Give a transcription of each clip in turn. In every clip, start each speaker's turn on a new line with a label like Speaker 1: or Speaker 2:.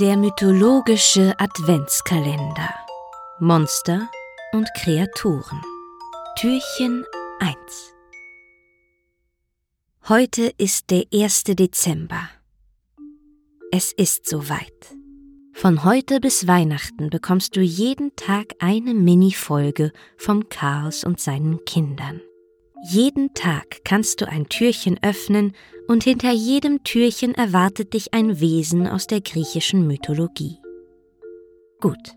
Speaker 1: Der mythologische Adventskalender. Monster und Kreaturen. Türchen 1. Heute ist der 1. Dezember. Es ist soweit. Von heute bis Weihnachten bekommst du jeden Tag eine Mini-Folge vom Chaos und seinen Kindern. Jeden Tag kannst du ein Türchen öffnen und hinter jedem Türchen erwartet dich ein Wesen aus der griechischen Mythologie. Gut,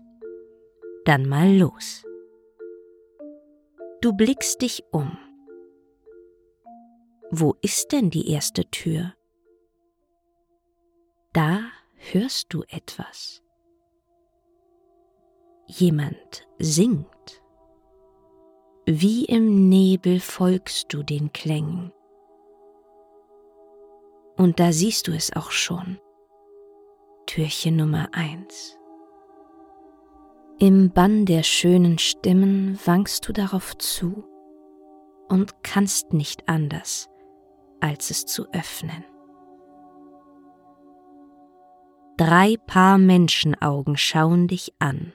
Speaker 1: dann mal los. Du blickst dich um. Wo ist denn die erste Tür? Da hörst du etwas. Jemand singt. Wie im Nebel folgst du den Klängen. Und da siehst du es auch schon. Türchen Nummer eins. Im Bann der schönen Stimmen wankst du darauf zu und kannst nicht anders, als es zu öffnen. Drei Paar Menschenaugen schauen dich an.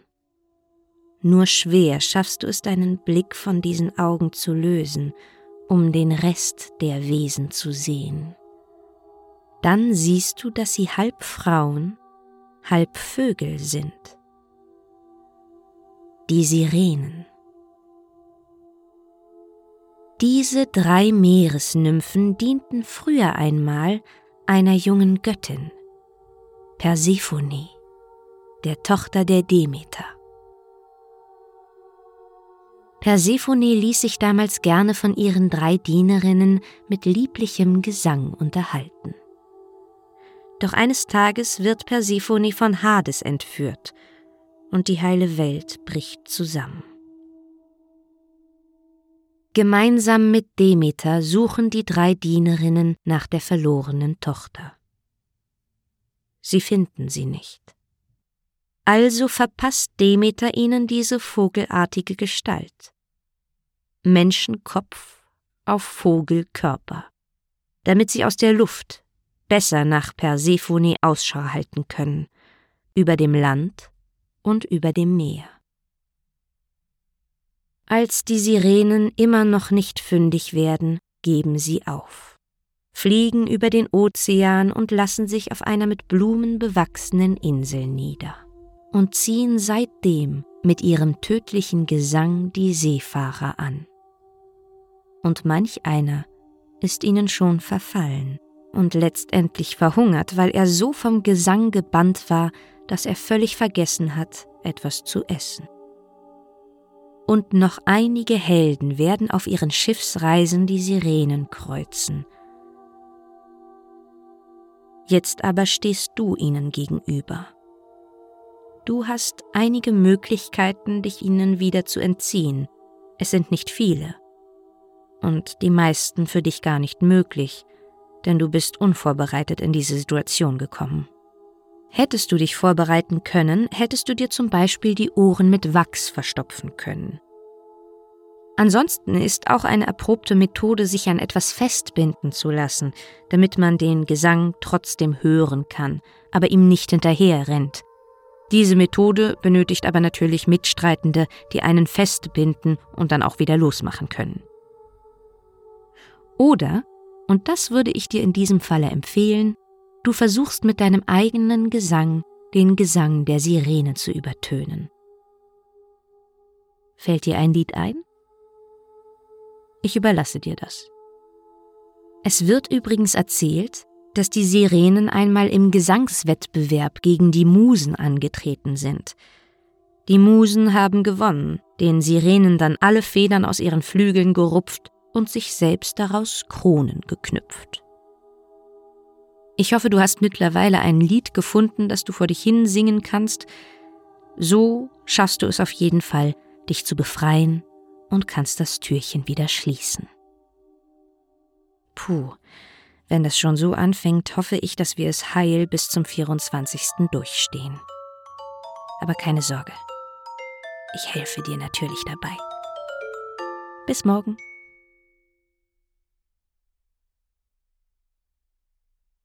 Speaker 1: Nur schwer schaffst du es, deinen Blick von diesen Augen zu lösen, um den Rest der Wesen zu sehen. Dann siehst du, dass sie halb Frauen, halb Vögel sind. Die Sirenen. Diese drei Meeresnymphen dienten früher einmal einer jungen Göttin, Persephone, der Tochter der Demeter. Persephone ließ sich damals gerne von ihren drei Dienerinnen mit lieblichem Gesang unterhalten. Doch eines Tages wird Persephone von Hades entführt und die heile Welt bricht zusammen. Gemeinsam mit Demeter suchen die drei Dienerinnen nach der verlorenen Tochter. Sie finden sie nicht. Also verpasst Demeter ihnen diese vogelartige Gestalt. Menschenkopf auf Vogelkörper, damit sie aus der Luft besser nach Persephone Ausschau halten können, über dem Land und über dem Meer. Als die Sirenen immer noch nicht fündig werden, geben sie auf, fliegen über den Ozean und lassen sich auf einer mit Blumen bewachsenen Insel nieder und ziehen seitdem mit ihrem tödlichen Gesang die Seefahrer an. Und manch einer ist ihnen schon verfallen und letztendlich verhungert, weil er so vom Gesang gebannt war, dass er völlig vergessen hat, etwas zu essen. Und noch einige Helden werden auf ihren Schiffsreisen die Sirenen kreuzen. Jetzt aber stehst du ihnen gegenüber Du hast einige Möglichkeiten, dich ihnen wieder zu entziehen. Es sind nicht viele. Und die meisten für dich gar nicht möglich, denn du bist unvorbereitet in diese Situation gekommen. Hättest du dich vorbereiten können, hättest du dir zum Beispiel die Ohren mit Wachs verstopfen können. Ansonsten ist auch eine erprobte Methode, sich an etwas festbinden zu lassen, damit man den Gesang trotzdem hören kann, aber ihm nicht hinterher rennt, diese Methode benötigt aber natürlich Mitstreitende, die einen festbinden und dann auch wieder losmachen können. Oder, und das würde ich dir in diesem Falle empfehlen, du versuchst mit deinem eigenen Gesang den Gesang der Sirene zu übertönen. Fällt dir ein Lied ein? Ich überlasse dir das. Es wird übrigens erzählt, dass die Sirenen einmal im Gesangswettbewerb gegen die Musen angetreten sind. Die Musen haben gewonnen, den Sirenen dann alle Federn aus ihren Flügeln gerupft und sich selbst daraus Kronen geknüpft. Ich hoffe, du hast mittlerweile ein Lied gefunden, das du vor dich hin singen kannst. So schaffst du es auf jeden Fall, dich zu befreien und kannst das Türchen wieder schließen. Puh, wenn es schon so anfängt, hoffe ich, dass wir es heil bis zum 24. durchstehen. Aber keine Sorge. Ich helfe dir natürlich dabei. Bis morgen.